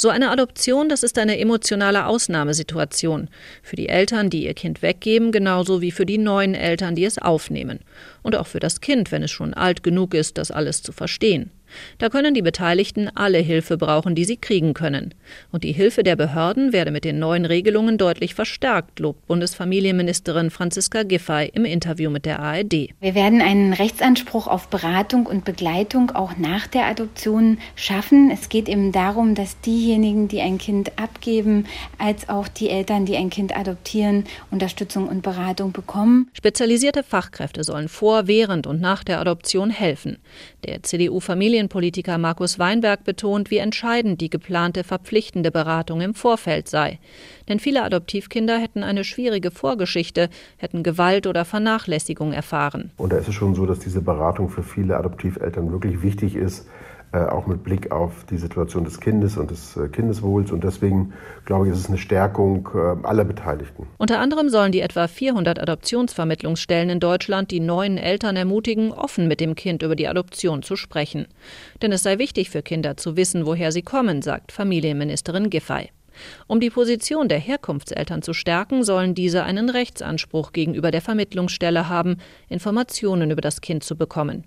So eine Adoption, das ist eine emotionale Ausnahmesituation. Für die Eltern, die ihr Kind weggeben, genauso wie für die neuen Eltern, die es aufnehmen. Und auch für das Kind, wenn es schon alt genug ist, das alles zu verstehen. Da können die Beteiligten alle Hilfe brauchen, die sie kriegen können. Und die Hilfe der Behörden werde mit den neuen Regelungen deutlich verstärkt, lobt Bundesfamilienministerin Franziska Giffey im Interview mit der ARD. Wir werden einen Rechtsanspruch auf Beratung und Begleitung auch nach der Adoption schaffen. Es geht eben darum, dass diejenigen, die ein Kind abgeben, als auch die Eltern, die ein Kind adoptieren, Unterstützung und Beratung bekommen. Spezialisierte Fachkräfte sollen vor, während und nach der Adoption helfen. Der CDU-Familie Familienpolitiker Markus Weinberg betont, wie entscheidend die geplante verpflichtende Beratung im Vorfeld sei. Denn viele Adoptivkinder hätten eine schwierige Vorgeschichte, hätten Gewalt oder Vernachlässigung erfahren. Und da ist es schon so, dass diese Beratung für viele Adoptiveltern wirklich wichtig ist auch mit Blick auf die Situation des Kindes und des äh, Kindeswohls. Und deswegen glaube ich, ist es eine Stärkung äh, aller Beteiligten. Unter anderem sollen die etwa 400 Adoptionsvermittlungsstellen in Deutschland die neuen Eltern ermutigen, offen mit dem Kind über die Adoption zu sprechen. Denn es sei wichtig für Kinder zu wissen, woher sie kommen, sagt Familienministerin Giffey. Um die Position der Herkunftseltern zu stärken, sollen diese einen Rechtsanspruch gegenüber der Vermittlungsstelle haben, Informationen über das Kind zu bekommen.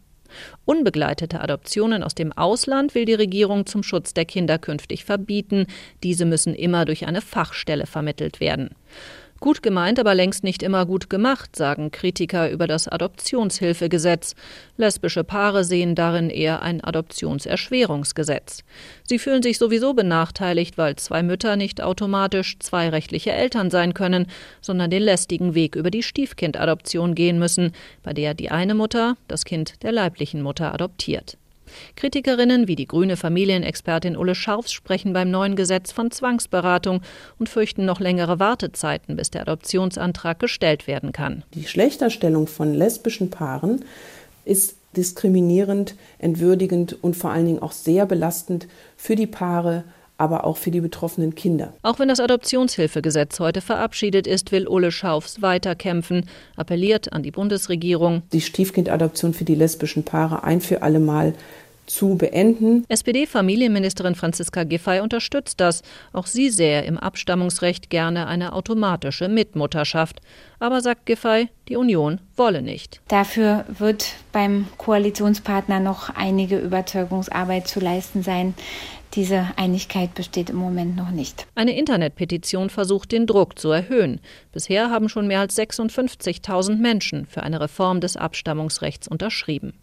Unbegleitete Adoptionen aus dem Ausland will die Regierung zum Schutz der Kinder künftig verbieten. Diese müssen immer durch eine Fachstelle vermittelt werden. Gut gemeint, aber längst nicht immer gut gemacht, sagen Kritiker über das Adoptionshilfegesetz. Lesbische Paare sehen darin eher ein Adoptionserschwerungsgesetz. Sie fühlen sich sowieso benachteiligt, weil zwei Mütter nicht automatisch zwei rechtliche Eltern sein können, sondern den lästigen Weg über die Stiefkindadoption gehen müssen, bei der die eine Mutter das Kind der leiblichen Mutter adoptiert. Kritikerinnen wie die grüne Familienexpertin Ulle Scharfs sprechen beim neuen Gesetz von Zwangsberatung und fürchten noch längere Wartezeiten, bis der Adoptionsantrag gestellt werden kann. Die Schlechterstellung von lesbischen Paaren ist diskriminierend, entwürdigend und vor allen Dingen auch sehr belastend für die Paare, aber auch für die betroffenen Kinder. Auch wenn das Adoptionshilfegesetz heute verabschiedet ist, will Ulle Schaufs weiterkämpfen, appelliert an die Bundesregierung. Die Stiefkindadoption für die lesbischen Paare ein für alle Mal zu beenden. SPD-Familienministerin Franziska Giffey unterstützt das. Auch sie sähe im Abstammungsrecht gerne eine automatische Mitmutterschaft. Aber sagt Giffey, die Union wolle nicht. Dafür wird beim Koalitionspartner noch einige Überzeugungsarbeit zu leisten sein. Diese Einigkeit besteht im Moment noch nicht. Eine Internetpetition versucht, den Druck zu erhöhen. Bisher haben schon mehr als 56.000 Menschen für eine Reform des Abstammungsrechts unterschrieben.